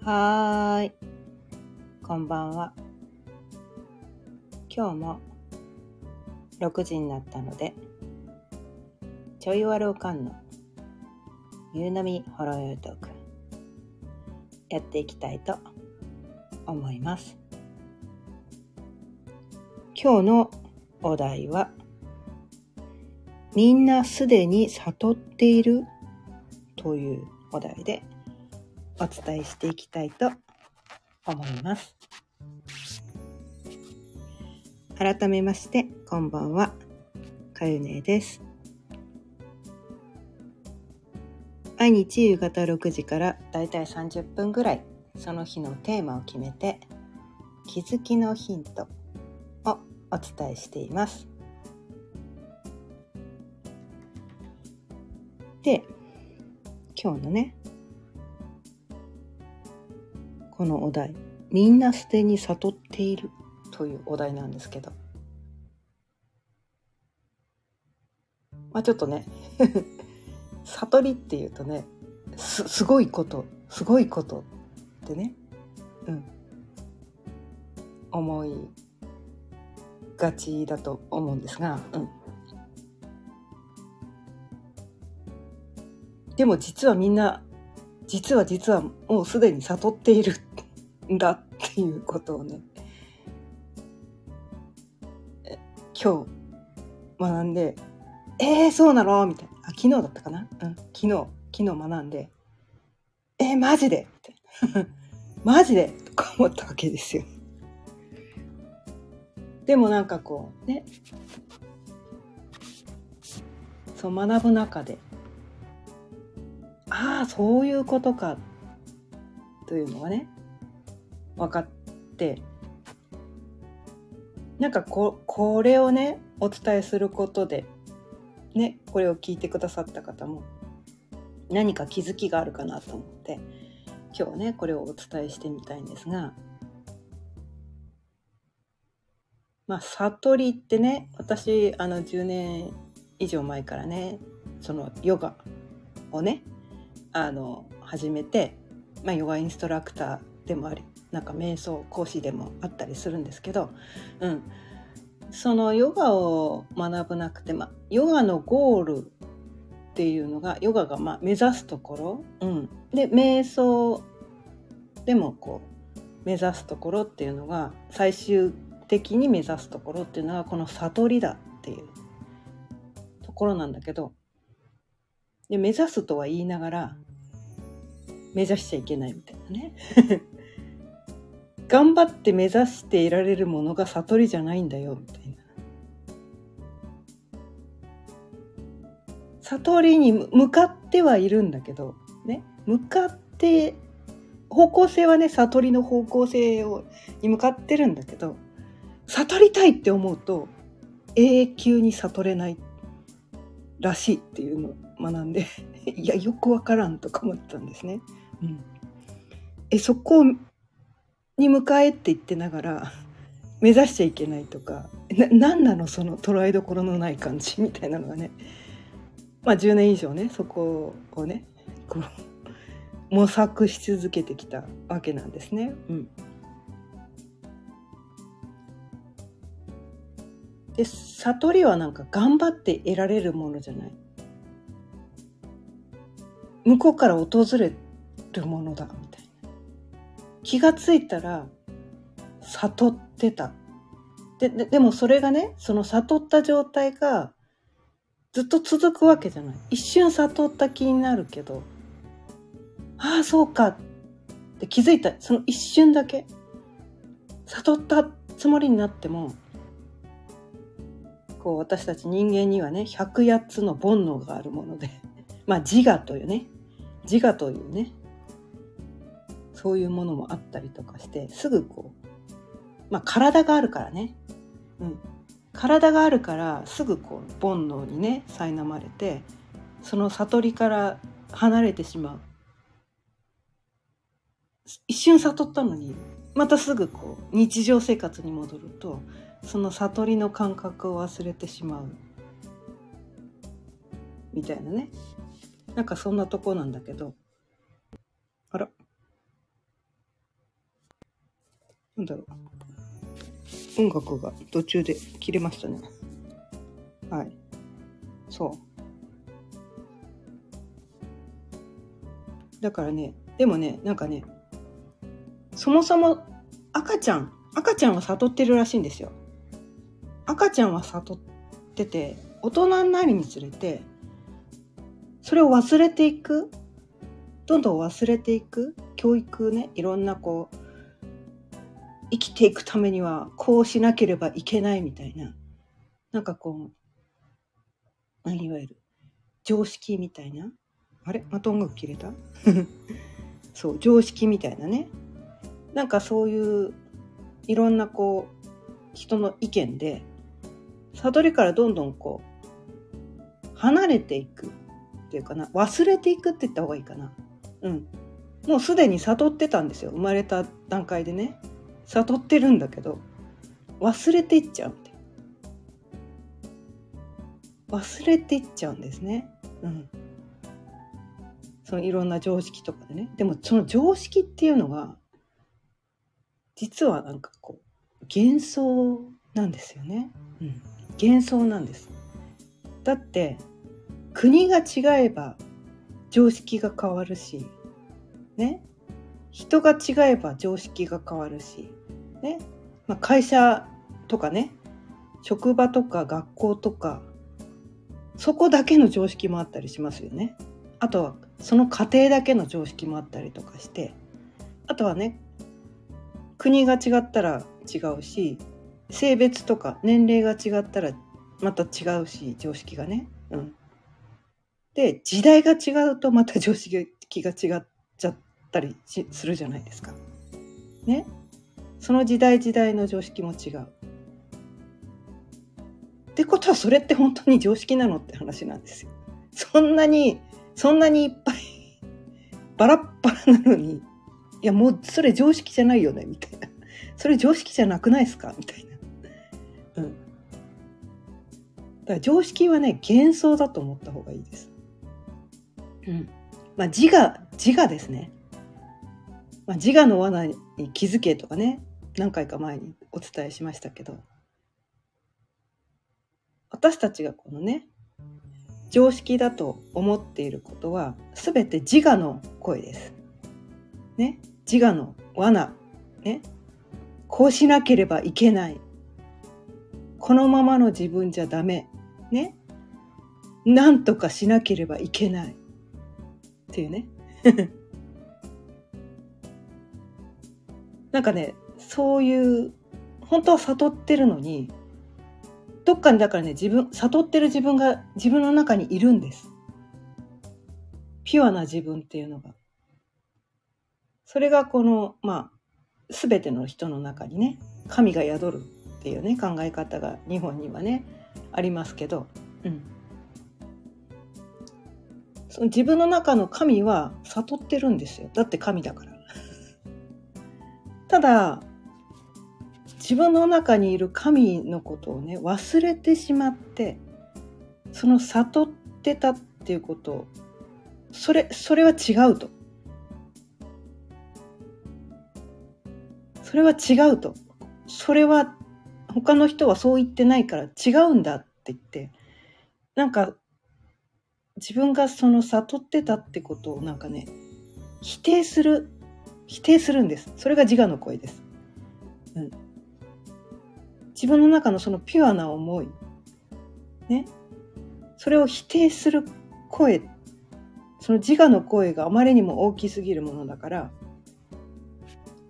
はーい。こんばんは。今日も6時になったので、ちょいわるおかんの夕波ほろよいトーク、やっていきたいと思います。今日のお題は、みんなすでに悟っている？というお題でお伝えしていきたいと思います。改めまして、こんばんは。かゆねです。毎日夕方6時からだいたい30分ぐらい、その日のテーマを決めて、気づきのヒントをお伝えしています。今日のね、このお題「みんなすでに悟っている」というお題なんですけど。まあちょっとね 悟りっていうとねすすごいことすごいことってねうん。思いがちだと思うんですが、うん、でも実はみんな実は実はもうすでに悟っているんだっていうことをね今日学んで「えー、そうなの?」みたいなあ昨日だったかな、うん、昨日昨日学んで「えー、マジで?」みたいな「マジで?」とか思ったわけですよ。でもなんかこうねそう学ぶ中でああそういうことか。というのがね分かって。なんかここれをねお伝えすることでねこれを聞いてくださった方も何か気づきがあるかなと思って今日ねこれをお伝えしてみたいんですがまあ悟りってね私あの10年以上前からねそのヨガをねあの始めて、まあ、ヨガインストラクターでもありなんか瞑想講師でもあったりするんですけど、うん、そのヨガを学ぶなくて、まあ、ヨガのゴールっていうのがヨガがまあ目指すところ、うん、で瞑想でもこう目指すところっていうのが最終的に目指すところっていうのがこの悟りだっていうところなんだけどで目指すとは言いながら目指しちゃいけないみたいなね。頑張って目指していられるものが悟りじゃないんだよみたいな。悟りに向かってはいるんだけどね。向かって方向性はね悟りの方向性をに向かってるんだけど悟りたいって思うと永久に悟れないらしいっていうの。学んで いやよくわからんとか思ったんですね。うん、えそこに向かえって言ってながら 目指しちゃいけないとかな何なのその捉えどころのない感じみたいなのがねまあ10年以上ねそこをねこう 模索し続けてきたわけなんですね。うんで悟りはなんか頑張って得られるものじゃない向こうから訪れるものだみたいな。気がついたら悟ってた。でででもそれがねその悟った状態がずっと続くわけじゃない。一瞬悟った気になるけどああそうか。って気づいた。その一瞬だけ。悟ったつもりになってもこう私たち人間にはね108つの煩悩があるもので。まあ自我というね。自我というねそういうものもあったりとかしてすぐこうまあ体があるからね、うん、体があるからすぐこう煩悩にね苛まれてその悟りから離れてしまう。一瞬悟ったのにまたすぐこう日常生活に戻るとその悟りの感覚を忘れてしまう。みたいなね。なんかそんなとこなんだけど。あら。なんだろう。音楽が途中で切れましたね。はい。そう。だからね、でもね、なんかね、そもそも赤ちゃん、赤ちゃんは悟ってるらしいんですよ。赤ちゃんは悟ってて、大人になるにつれて、それを忘れていく、どんどん忘れていく、教育ね、いろんなこう、生きていくためにはこうしなければいけないみたいな、なんかこう、いわゆる常識みたいな、あれ？また音楽切れた？そう、常識みたいなね。なんかそういういろんなこう人の意見で悟りからどんどんこう離れていく。っていうかな忘れていくって言った方がいいかな。うん。もうすでに悟ってたんですよ。生まれた段階でね。悟ってるんだけど忘れていっちゃうんで忘れていっちゃうんですね。うん。そのいろんな常識とかでね。でもその常識っていうのが実はなんかこう幻想なんですよね、うん、幻想なんです。だって国が違えば常識が変わるしね。人が違えば常識が変わるしね、まあ、会社とかね職場とか学校とかそこだけの常識もあったりしますよね。あとはその家庭だけの常識もあったりとかしてあとはね国が違ったら違うし性別とか年齢が違ったらまた違うし常識がね。うん、で時代が違うとまた常識が違っちゃったりするじゃないですか。ね？その時代時代の常識も違う。ってことはそれって本当に常識なのって話なんですよ。そんなにそんなにいっぱいバラッバラなのにいやもうそれ常識じゃないよねみたいなそれ常識じゃなくないですか？みたいなうんだから常識はね幻想だと思った方がいいですうんまあ自我自我ですね、まあ、自我の罠に気づけとかね何回か前にお伝えしましたけど私たちがこのね常識だと思っていることは全て自我の声です。ね、自我の罠、ね、こうしなければいけない。このままの自分じゃダメ。ね。なんとかしなければいけない。っていうね。なんかね、そういう、本当は悟ってるのに、どっかにだからね、自分、悟ってる自分が自分の中にいるんです。ピュアな自分っていうのが。それがこの、まあ、全ての人の中にね神が宿るっていうね考え方が日本にはねありますけど、うん、その自分の中の神は悟ってるんですよだって神だから。ただ自分の中にいる神のことをね忘れてしまってその悟ってたっていうことそれそれは違うとそれは違うと。それは他の人はそう言ってないから違うんだって言って、なんか自分がその悟ってたってことをなんかね、否定する、否定するんです。それが自我の声です。うん。自分の中のそのピュアな思い、ね。それを否定する声、その自我の声があまりにも大きすぎるものだから、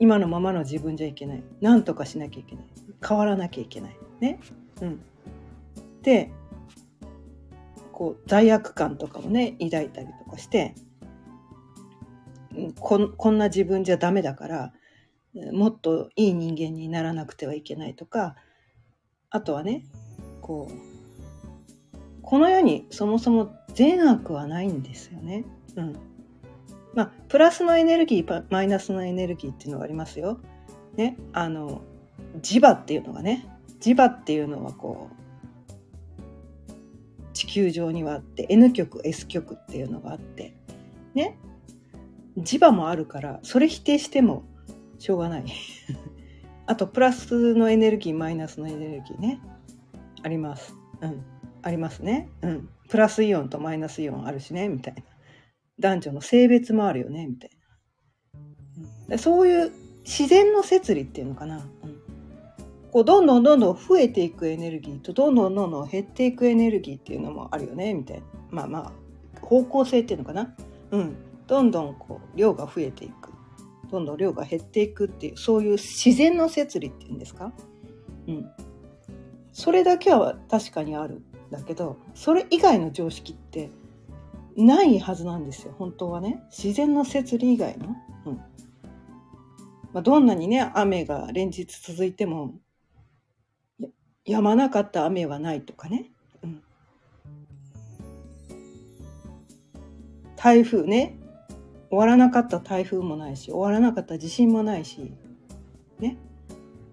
今のままの自分じゃいけない何とかしなきゃいけない変わらなきゃいけないねうんでこう罪悪感とかもね抱いたりとかしてここんな自分じゃダメだからもっといい人間にならなくてはいけないとかあとはねこうこの世にそもそも善悪はないんですよね。うん、まあ、プラスのエネルギー、マイナスのエネルギーっていうのがありますよ。ね、あの、磁場っていうのがね、磁場っていうのはこう、地球上にはあって N 極 S 極っていうのがあってね。磁場もあるからそれ否定してもしょうがない。あとプラスのエネルギーマイナスのエネルギーね。あります。うん。ありますね。うん。プラスイオンとマイナスイオンあるしねみたいな。男女の性別もあるよねみたいな、そういう自然の摂理っていうのかな、こうどんどんどんどん増えていくエネルギーとどんどんどんどん減っていくエネルギーっていうのもあるよねみたいな。まあまあ方向性っていうのかな？うん。どんどんこう量が増えていく。どんどん量が減っていくっていうそういう自然の摂理っていうんですか？うん。それだけは確かにあるんだけどそれ以外の常識ってないはずなんですよ本当はね。自然の摂理以外の、うん。ま、どんなにね雨が連日続いてもやまなかった雨はないとかね、うん、台風ね。終わらなかった台風もないし終わらなかった地震もないしね。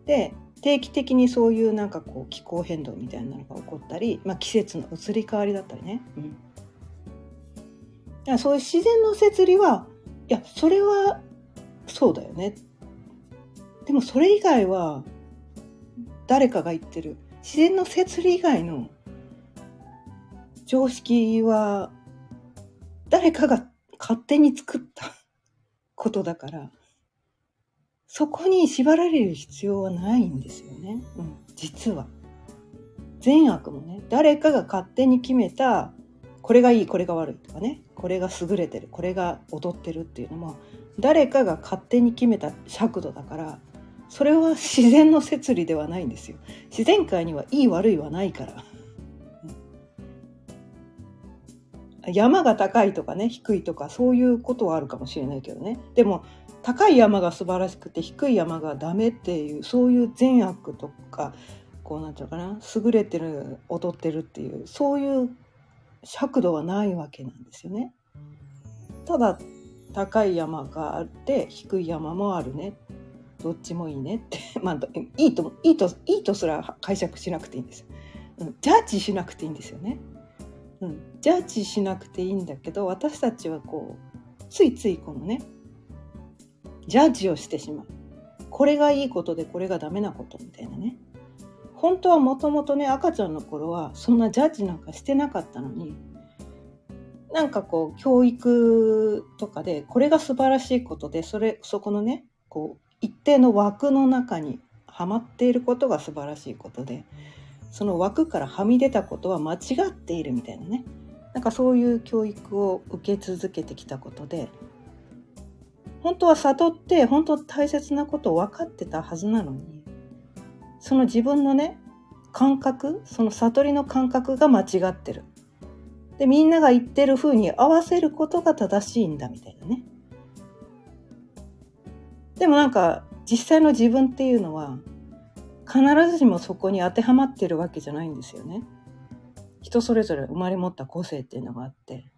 で定期的にそういうなんかこう気候変動みたいなのが起こったり、まあ、季節の移り変わりだったりね、うん、そういう自然の摂理はいやそれはそうだよね。でもそれ以外は誰かが言ってる。自然の摂理以外の常識は誰かが勝手に作ったことだからそこに縛られる必要はないんですよね、うん、実は。善悪もね誰かが勝手に決めたこれがいいこれが悪いとかねこれが優れてるこれが劣ってるっていうのも誰かが勝手に決めた尺度だからそれは自然の摂理ではないんですよ。自然界にはいい悪いはないから。山が高いとかね低いとかそういうことはあるかもしれないけどね。でも高い山が素晴らしくて低い山がダメっていうそういう善悪とかこうなんていうかな優れてる劣ってるっていうそういう尺度はないわけなんですよね。ただ高い山があって低い山もあるね。どっちもいいねって。まあいいといいといいとすら解釈しなくていいんです。よ、うん、ジャッジしなくていいんですよね、うん、ジャッジしなくていいんだけど私たちはこうついついこのねジャッジをしてしまう。これがいいことでこれがダメなことみたいなね。本当はもともとね赤ちゃんの頃はそんなジャッジなんかしてなかったのになんかこう教育とかでこれが素晴らしいことでそれそこのねこう一定の枠の中にはまっていることが素晴らしいことでその枠からはみ出たことは間違っているみたいなね。なんかそういう教育を受け続けてきたことで本当は悟って本当大切なことを分かってたはずなのにその自分のね感覚その悟りの感覚が間違ってる。でみんなが言ってる風に合わせることが正しいんだみたいなね。でもなんか実際の自分っていうのは必ずしもそこに当てはまってるわけじゃないんですよね人それぞれ生まれ持った個性っていうのがあって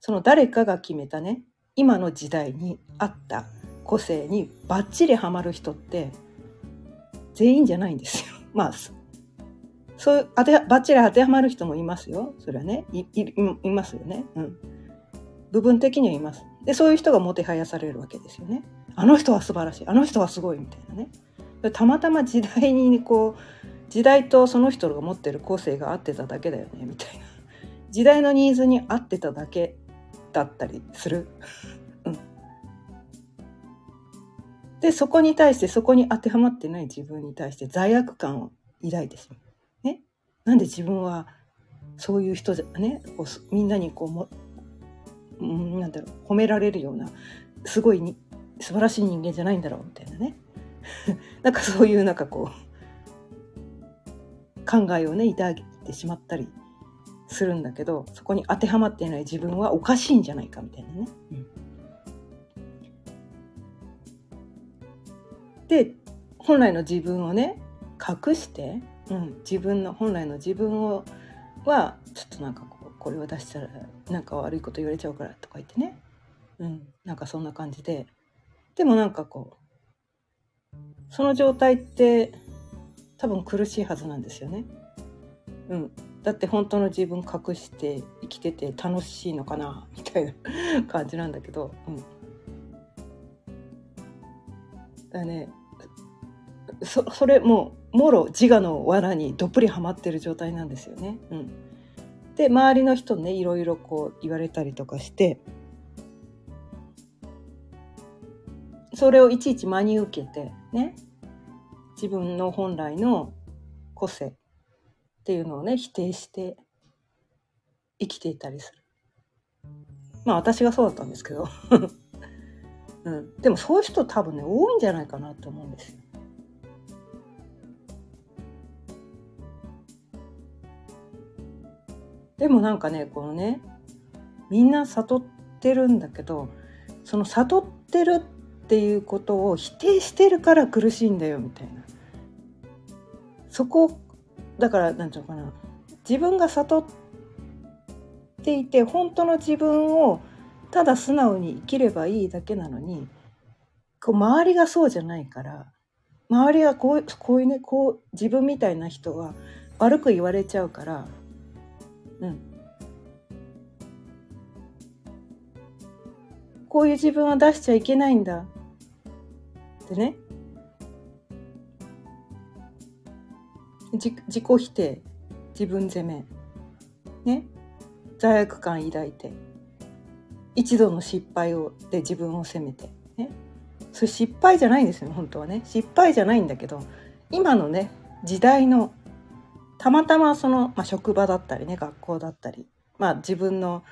その誰かが決めたね今の時代に合った個性にバッチリハマる人って全員じゃないんですよ。まあ、そういう当て、バッチリ当てはまる人もいますよ。それはね、い、い、いますよね。うん。部分的にはいます。で、そういう人がもてはやされるわけですよね。あの人は素晴らしい。あの人はすごいみたいなね。たまたま時代にこう、時代とその人が持ってる個性が合ってただけだよね、みたいな。時代のニーズに合ってただけだったりする。うんで、そこに対して、そこに当てはまってない自分に対して罪悪感を抱いてしまう。ね。なんで自分はそういう人じゃね、こうみんなにこうも、うん、なんだろう、褒められるような、すごいに素晴らしい人間じゃないんだろうみたいなね。なんかそういうなんかこう、考えをね、抱いてしまったりするんだけど、そこに当てはまっていない自分はおかしいんじゃないかみたいなね。うんで本来の自分をね隠して、うん、自分の本来の自分をはちょっとなんかこうこれを出したらなんか悪いこと言われちゃうからとか言ってね、うん、なんかそんな感じででもなんかこうその状態って多分苦しいはずなんですよね。うん、だって本当の自分隠して生きてて楽しいのかなみたいな感じなんだけど、うん、だねそそれもうもろ自我の罠にどっぷりはまってる状態なんですよね。うん、で周りの人ねいろいろこう言われたりとかしてそれをいちいち真に受けてね自分の本来の個性っていうのをね否定して生きていたりする。まあ私がそうだったんですけど、うん、でもそういう人多分ね多いんじゃないかなと思うんですよ。でもなんかねこのねみんな悟ってるんだけどその悟ってるってていうことを否定してるから苦しいんだよみたいな。そこだから何て言うのかな。自分が悟っていて本当の自分をただ素直に生きればいいだけなのにこう周りがそうじゃないから周りがこうこういうねこう自分みたいな人は悪く言われちゃうからうん。こういう自分は出しちゃいけないんだ。ってね。自己否定。自分責め。ね。罪悪感抱いて。一度の失敗をで自分を責めて。ね。それ失敗じゃないんですよ本当はね。失敗じゃないんだけど今のね時代のたまたまその、まあ、職場だったりね学校だったり、まあ、自分の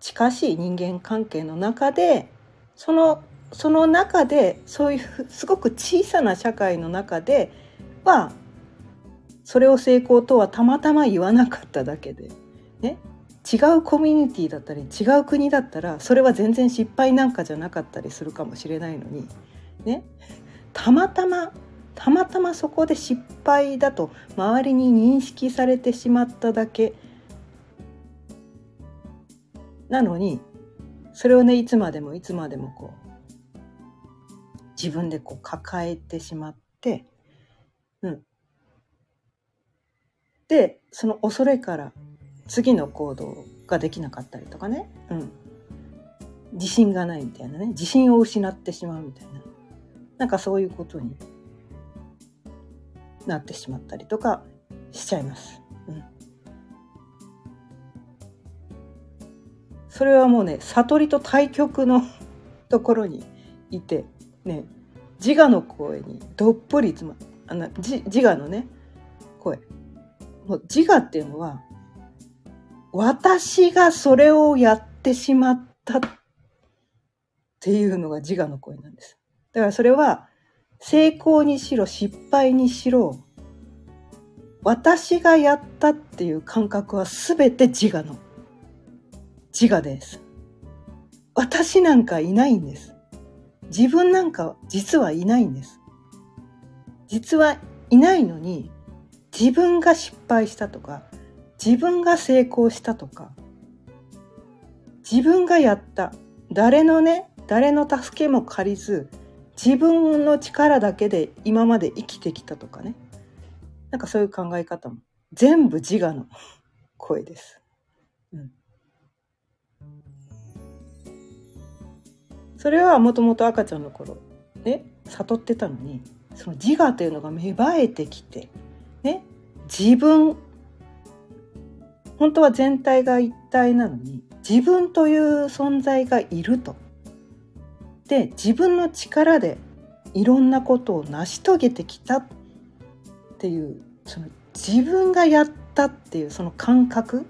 近しい人間関係の中でそのその中でそういうすごく小さな社会の中ではそれを成功とはたまたま言わなかっただけで、ね、違うコミュニティだったり違う国だったらそれは全然失敗なんかじゃなかったりするかもしれないのに、ね、たまたまたまたまそこで失敗だと周りに認識されてしまっただけ。なのにそれをねいつまでもいつまでもこう自分でこう抱えてしまってうん。でその恐れから次の行動ができなかったりとかね、うん、自信がないみたいなね。自信を失ってしまうみたいな。なんかそういうことになってしまったりとかしちゃいます。うん、それはもうね悟りと対極の ところにいてね自我の声にどっぷりつまあの自我のね声もう自我っていうのは私がそれをやってしまったっていうのが自我の声なんです。だからそれは成功にしろ失敗にしろ私がやったっていう感覚は全て自我の自我です。私なんかいないんです。自分なんか実はいないんです。実はいないのに自分が失敗したとか自分が成功したとか自分がやった誰のね誰の助けも借りず自分の力だけで今まで生きてきたとかねなんかそういう考え方も全部自我の声です。それはもともと赤ちゃんの頃ね悟ってたのにその自我というのが芽生えてきてね自分本当は全体が一体なのに自分という存在がいると。で自分の力でいろんなことを成し遂げてきたっていうその自分がやったっていうその感覚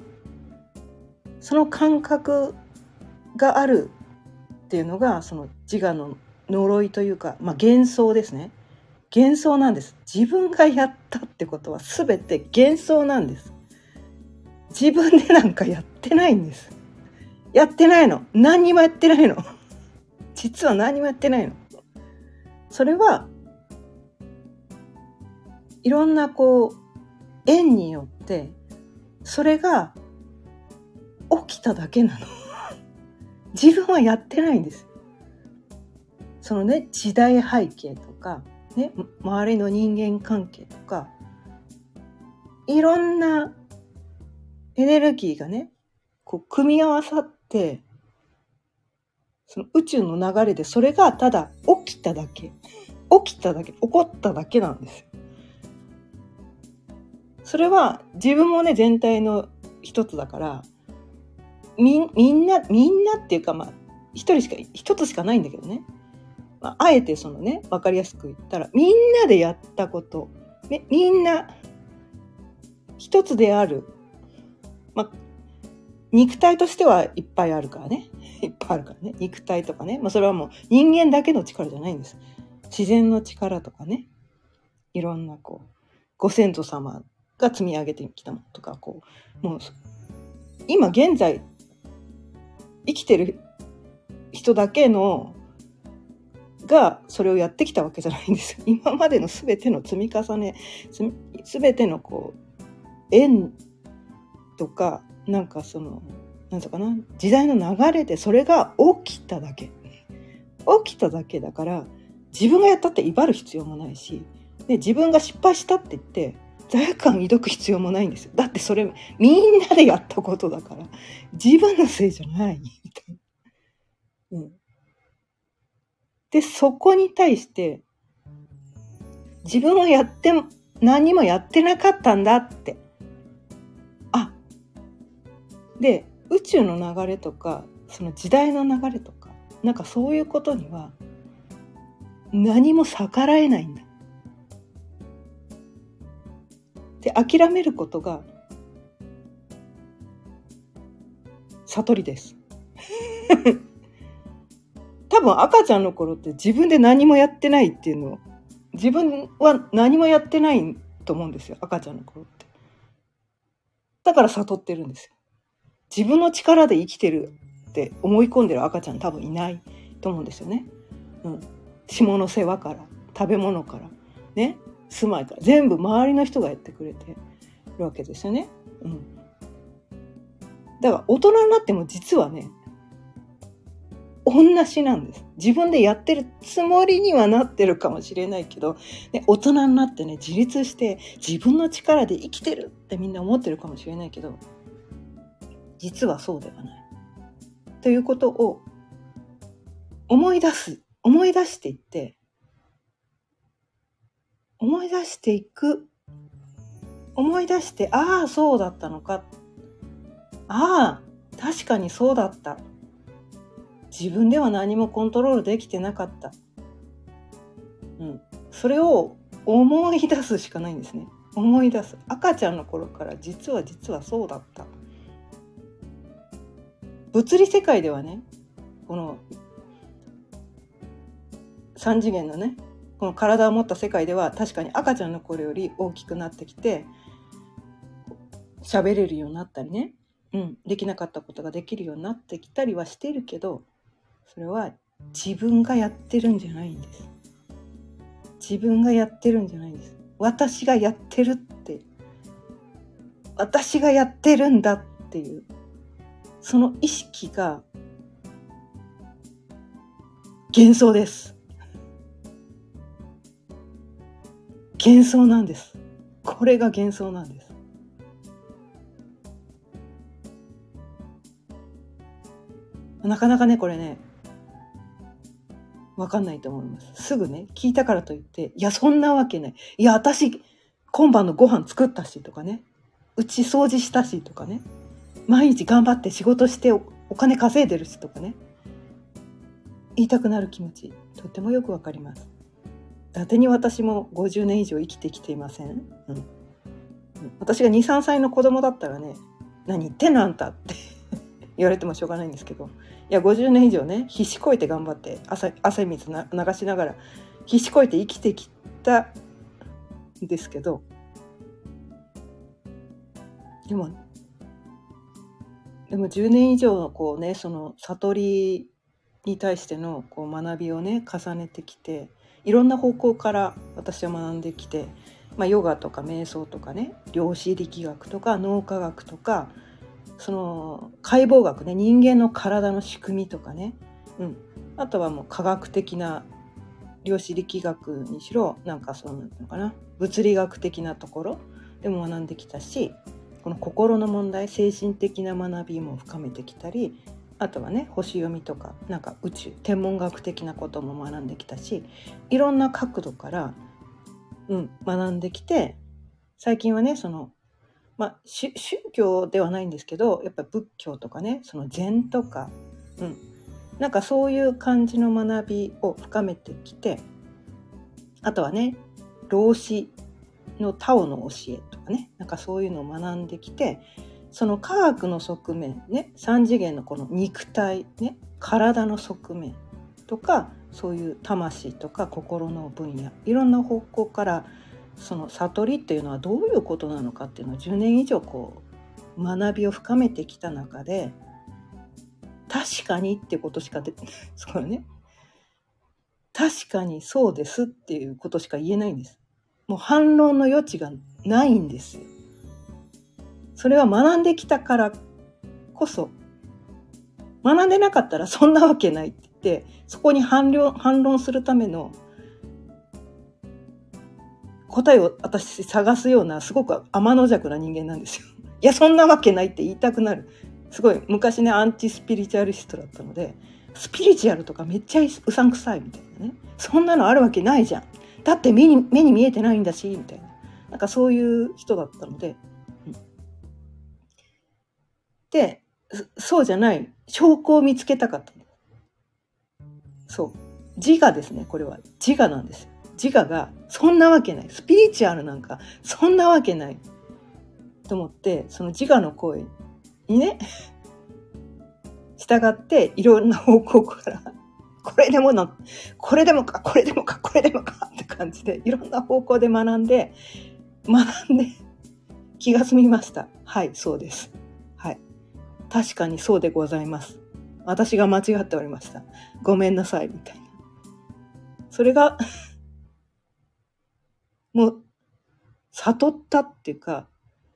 その感覚があるっていうのがその自我の呪いというか、まあ、幻想ですね。幻想なんです。自分がやったってことは全て幻想なんです。自分でなんかやってないんです。やってないの。何にもやってないの。実は何もやってないの。それはいろんなこう縁によってそれが起きただけなの。自分はやってないんですそのね時代背景とかね周りの人間関係とかいろんなエネルギーがね、こう組み合わさって、その宇宙の流れでそれがただ起きただけ。起きただけ、起こっただけなんです。それは自分もね、全体の一つだから、みんみんな、みんなっていうかまあ、一人しか、一つしかないんだけどね。まあ、あえてそのね、わかりやすく言ったら、みんなでやったこと、ね、みんな、一つである。まあ、肉体としてはいっぱいあるからね。いっぱいあるからね。肉体とかね。まあ、それはもう人間だけの力じゃないんです。自然の力とかね。いろんなこう、ご先祖様が積み上げてきたものとか、こう、もう、今現在、生きてる人だけの、がそれをやってきたわけじゃないんです。今までの全ての積み重ね、すべてのこう、縁とか、なんかその、なんとかな、時代の流れでそれが起きただけ。起きただけだから、自分がやったって威張る必要もないし、で自分が失敗したって言って、罪悪感抱く必要もないんですよ。だってそれ、みんなでやったことだから、自分のせいじゃない、みたいな。うん。で、そこに対して、自分はやって、何もやってなかったんだって。あ、で、宇宙の流れとか、その時代の流れとか、なんかそういうことには、何も逆らえないんだ。で、諦めることが、悟りです。多分赤ちゃんの頃って自分で何もやってないっていうのを、自分は何もやってないと思うんですよ、赤ちゃんの頃って。だから悟ってるんですよ。自分の力で生きてるって思い込んでる赤ちゃん多分いないと思うんですよね。うん。下の世話から、食べ物から、ね、住まいから、全部周りの人がやってくれてるわけですよね。うん。だから大人になっても実はね、同じなんです。自分でやってるつもりにはなってるかもしれないけど、ね、大人になってね、自立して自分の力で生きてるってみんな思ってるかもしれないけど、実はそうではない。ということを思い出す、思い出していって、思い出していく、思い出して、ああ、そうだったのか。ああ、確かにそうだった。自分では何もコントロールできてなかった。うん。それを思い出すしかないんですね。思い出す。赤ちゃんの頃から実は実はそうだった。物理世界ではね、この3次元のね、この体を持った世界では確かに赤ちゃんの頃より大きくなってきて、喋れるようになったりね、うん、できなかったことができるようになってきたりはしているけど、それは自分がやってるんじゃないんです。自分がやってるんじゃないんです。私がやってるって、私がやってるんだっていう、その意識が幻想です。幻想なんです。これが幻想なんです。なかなかね、これね、わかんないと思います。すぐね、聞いたからといって、いや、そんなわけない。いや、私、今晩のご飯作ったしとかね、うち掃除したしとかね、毎日頑張って仕事してお金稼いでるしとかね、言いたくなる気持ち、とってもよくわかります。伊達に私も50年以上生きてきていません、うん、私が2、3歳の子供だったらね、何言ってんのあんたって 言われてもしょうがないんですけど、いや、50年以上ね、必死こいて頑張って、汗汗水な流しながら、必死こいて生きてきたんですけど、でも、でも10年以上のこうね、その悟りに対してのこう学びをね、重ねてきて、いろんな方向から私は学んできて、まあ、ヨガとか瞑想とかね、量子力学とか脳科学とか、その解剖学ね人間の体の仕組みとかね、うん、あとはもう科学的な量子力学にしろなんかそうなのかな。物理学的なところでも学んできたしこの心の問題精神的な学びも深めてきたりあとはね星読みとかなんか宇宙天文学的なことも学んできたしいろんな角度から、うん、学んできて最近はねそのまあ宗教ではないんですけどやっぱ仏教とかねその禅とか、うん、なんかそういう感じの学びを深めてきてあとはね老子のタオの教えとかねなんかそういうのを学んできてその科学の側面ね3次元のこの肉体ね体の側面とかそういう魂とか心の分野いろんな方向からその悟りっていうのはどういうことなのかっていうのを10年以上こう学びを深めてきた中で確かにってことしか出て そうね。確かにそうですっていうことしか言えないんです。もう反論の余地がないんですよ。それは学んできたからこそ、学んでなかったら そんなわけないって言って、そこに反論反論するための答えを私探すようなすごく天の弱な人間なんですよ。いや、そんなわけないって言いたくなる。すごい昔ね、アンチスピリチュアリストだったので、スピリチュアルとかめっちゃうさんくさいみたいなね。そんなのあるわけないじゃん。だって目に目に見えてないんだし、みたいな。なんかそういう人だったので、で、そうじゃない証拠を見つけたかった。そう。自我ですね、これは。自我なんです。自我が、そんなわけない。スピリチュアルなんか、そんなわけない。と思って、その自我の声にね、従って、いろんな方向から、これでもな、これでもか、これでもか、これでもかって感じで、いろんな方向で学んで、学んで、気が済みました。はい、そうです。確かにそうでございます。私が間違っておりました。ごめんなさい、みたいな。それが もう、悟ったっていうか、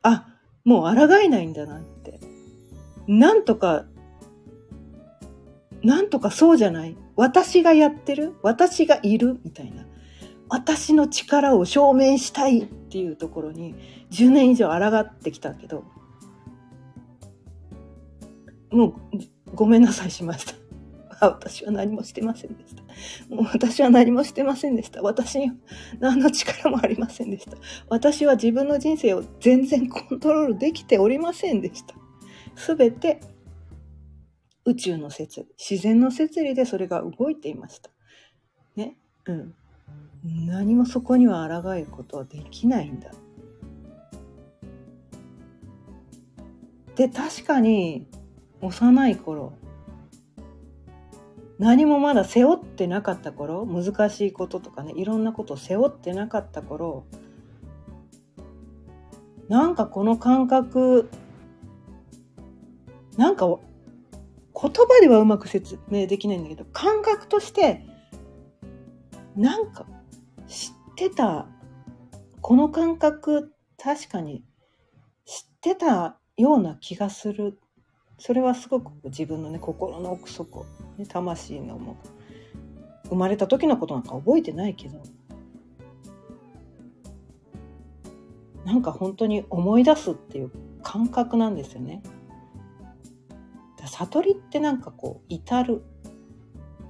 あ、もう抗えないんだなって。なんとか、なんとかそうじゃない。私がやってる？私がいるみたいな。私の力を証明したいっていうところに10年以上抗ってきたけど、もうごめんなさいしました。私は何もしてませんでした。もう私は何もしてませんでした。私に何の力もありませんでした。私は自分の人生を全然コントロールできておりませんでした。すべて宇宙の摂理、自然の摂理でそれが動いていました。ね？うん。何もそこには抗えることはできないんだ。で、確かに幼い頃。何もまだ背負ってなかった頃。難しいこととかね。いろんなことを背負ってなかった頃。なんかこの感覚なんか言葉ではうまく説明できないんだけど感覚としてなんか知ってたこの感覚確かに知ってたような気がするそれはすごく自分のね心の奥底、ね、魂のも生まれた時のことなんか覚えてないけどなんか本当に思い出すっていう感覚なんですよね。悟りってなんかこう至る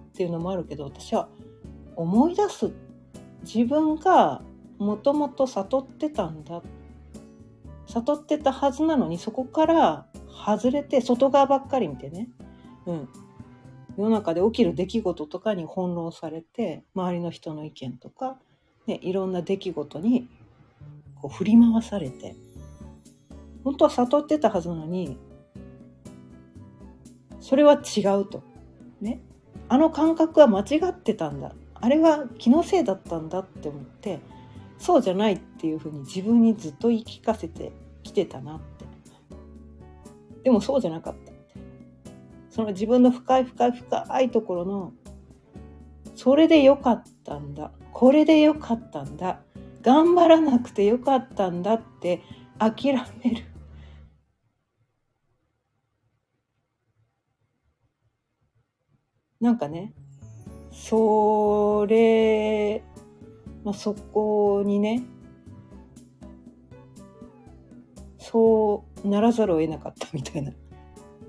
っていうのもあるけど私は思い出す自分がもともと悟ってたんだ悟ってたはずなのにそこから外れて外側ばっかり見てね、うん、世の中で起きる出来事とかに翻弄されて周りの人の意見とか、ね、いろんな出来事にこう振り回されて本当は悟ってたはずなのにそれは違うと。ね。あの感覚は間違ってたんだ。あれは気のせいだったんだって思ってそうじゃないっていうふうに自分にずっと言い聞かせてきてたなっでもそうじゃなかった。その自分の深い深い深いところの、それでよかったんだ。これでよかったんだ。頑張らなくてよかったんだって諦める。なんかね、それ、まあ、そこにね、そうならざるを得なかったみたいな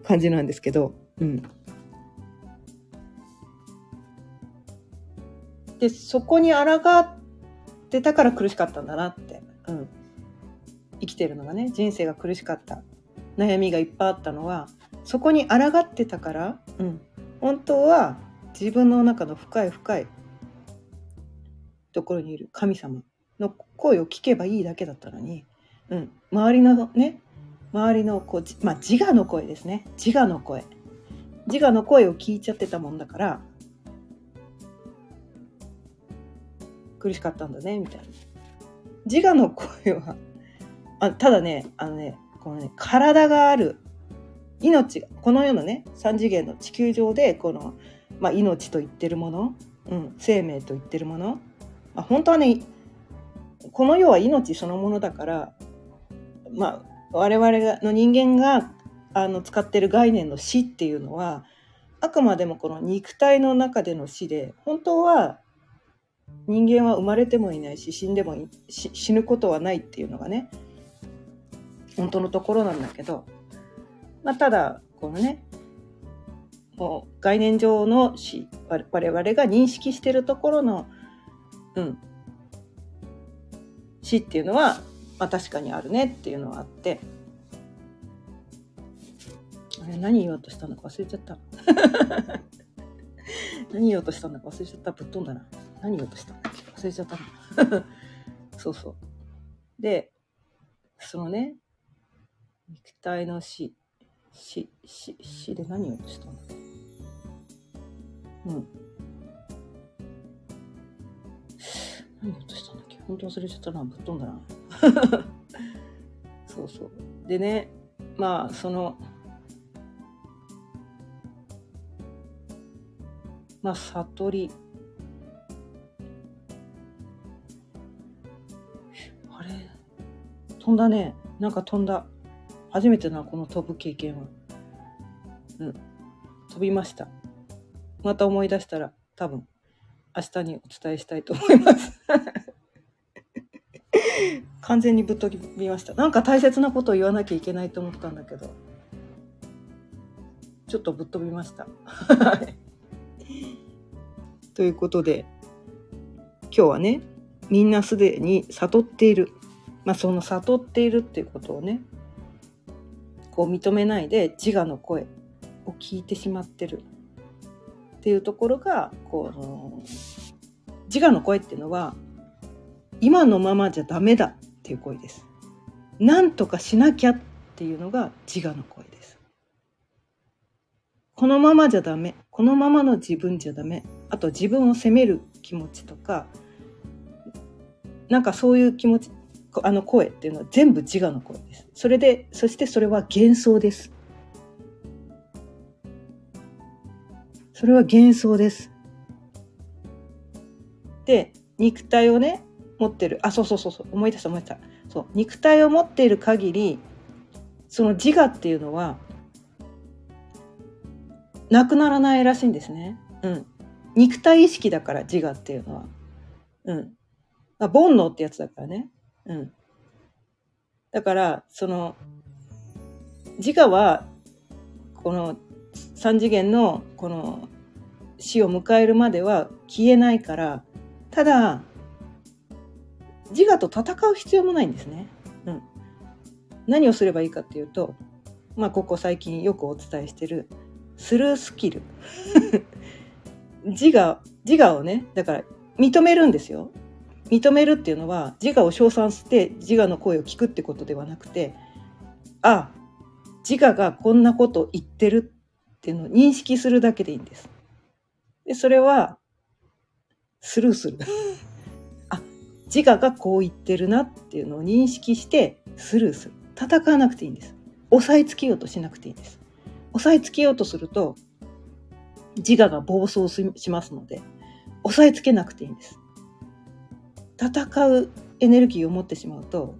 感じなんですけど、うん。で、そこに抗ってたから苦しかったんだなって、うん。生きてるのがね、人生が苦しかった。悩みがいっぱいあったのは、そこに抗ってたから、うん。本当は自分の中の深い深いところにいる神様の声を聞けばいいだけだったのに、うん、周りのね周りのこう、まあ、自我の声ですね。自我の声。自我の声を聞いちゃってたもんだから苦しかったんだねみたいな。自我の声はあただねあのねこのね体がある命この世のね3次元の地球上でこの、まあ、命と言ってるもの、うん、生命と言ってるもの、まあ、本当はねこの世は命そのものだからまあ我々の人間があの使ってる概念の死っていうのはあくまでもこの肉体の中での死で本当は人間は生まれてもいないし死んでも死ぬことはないっていうのがね本当のところなんだけどまあ、ただこのねもう概念上の死我々が認識してるところの、うん、死っていうのは、まあ、確かにあるねっていうのはあって。あれ何言おうとしたのか忘れちゃった。何言おうとしたのか忘れちゃった。ぶっ飛んだな。何言おうとしたのか忘れちゃったな。そうそう。でそのね肉体の死。し、し、しで何をしたの？うん。何をしたんだっけ？本当忘れちゃったな。ぶっ飛んだな。そうそう。でね、まあ、その、まあ、悟り。あれ飛んだね。なんか飛んだ。初めてなこの飛ぶ経験はうん飛びましたまた思い出したら多分明日にお伝えしたいと思います完全にぶっ飛びました。なんか大切なことを言わなきゃいけないと思ったんだけど。ちょっとぶっ飛びました。ということで今日はねみんなすでに悟っている。まあその悟っているっていうことをねこう認めないで自我の声を聞いてしまってる。っていうところがこう自我の声っていうのは今のままじゃダメだ。っていう声です。なんとかしなきゃっていうのが自我の声です。このままじゃダメ。このままの自分じゃダメ。あと自分を責める気持ちとか、なんかそういう気持ち、あの声っていうのは全部自我の声です。それで、そしてそれは幻想です。それは幻想です。で、肉体をね、持ってる。あ、そうそうそうそう、思い出した思い出した。そう、肉体を持っている限り、その自我っていうのは、なくならないらしいんですね。うん。肉体意識だから自我っていうのは。うん。あ、煩悩ってやつだからね。うん。だから、その、自我は、この三次元のこの死を迎えるまでは消えないから、ただ、自我と戦う必要もないんですね。うん。何をすればいいかっていうと、まあ、ここ最近よくお伝えしてる、スルースキル。自我、自我をね、だから認めるんですよ。認めるっていうのは自我を称賛して自我の声を聞くってことではなくてあ自我がこんなこと言ってるっていうのを認識するだけでいいんです。でそれはスルーする。自我がこう言ってるなっていうのを認識してスルーする。戦わなくていいんです。押さえつけようとしなくていいんです。押さえつけようとすると自我が暴走しますので押さえつけなくていいんです。戦うエネルギーを持ってしまうと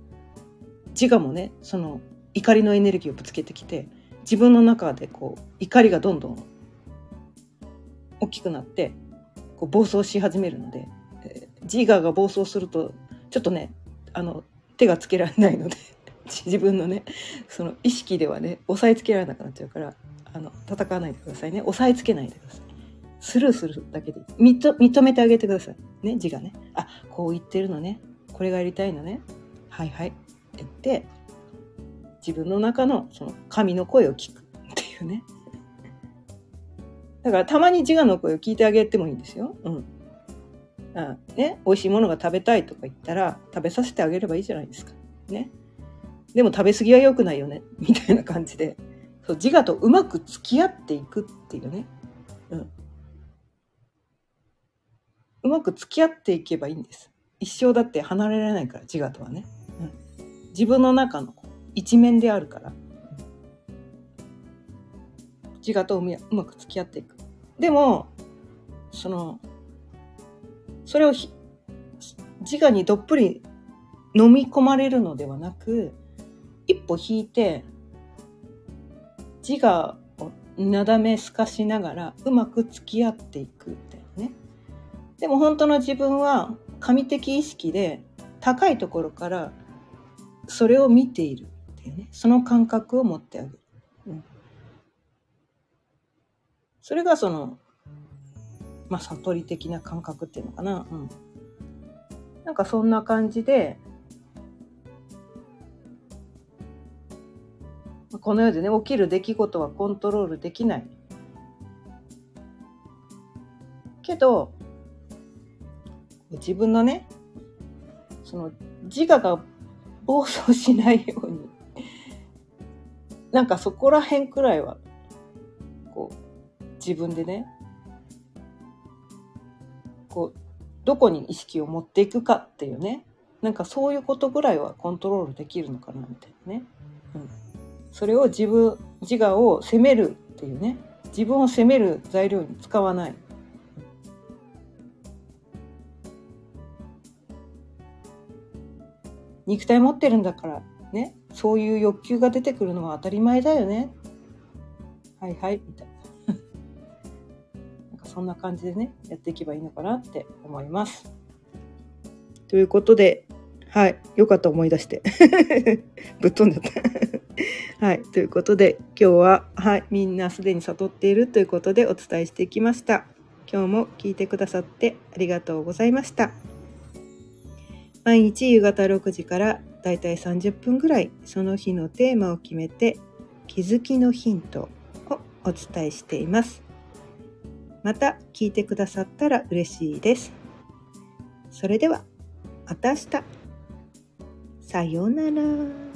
自我もねその怒りのエネルギーをぶつけてきて自分の中でこう怒りがどんどん大きくなってこう暴走し始めるので、自我が暴走するとちょっとねあの手がつけられないので 自分のねその意識ではね押さえつけられなくなっちゃうからあの戦わないでくださいね。押さえつけないでください。スルーするだけで認認めてあげてください。ね字がね。あこう言ってるのね。これがやりたいのね。はいはい。って言って自分の中のその神の声を聞くっていうね。だからたまに自我の声を聞いてあげてもいいんですよ。うん。あね、美味しいものが食べたいとか言ったら食べさせてあげればいいじゃないですか。ね。でも食べ過ぎは良くないよね。みたいな感じで。そう自我とうまく付き合っていくっていうね。うん。うまく付き合っていけばいいんです。一生だって離れられないから自我とはね。うん。自分の中の一面であるから。自我とうまく付き合っていく。でも、その、それを自我にどっぷり飲み込まれるのではなく、一歩引いて、自我をなだめすかしながらうまく付き合っていくみたいなね。でも本当の自分は神的意識で高いところからそれを見ているっていうね。その感覚を持ってあげる。それがその、まあ、悟り的な感覚っていうのかな。うん。なんかそんな感じで、この世でね、起きる出来事はコントロールできない。けど、自分のね、その自我が暴走しないように、なんかそこら辺くらいはこう自分でねこうどこに意識を持っていくかっていうね。なんかそういうことぐらいはコントロールできるのかなみたいなね、うん、それを自分自我を責めるっていうね。自分を責める材料に使わない、肉体持ってるんだからね。そういう欲求が出てくるのは当たり前だよね。はいはいみたいな。そんな感じでね、やっていけばいいのかなって思います。ということで、はい、よかった思い出して。ぶっ飛んじゃった。はい、ということで、今日は、はい、みんなすでに悟っているということでお伝えしていきました。今日も聞いてくださってありがとうございました。毎日夕方6時からだいたい30分ぐらいその日のテーマを決めて気づきのヒントをお伝えしています。また聞いてくださったら嬉しいです。それではまた明日。さようなら。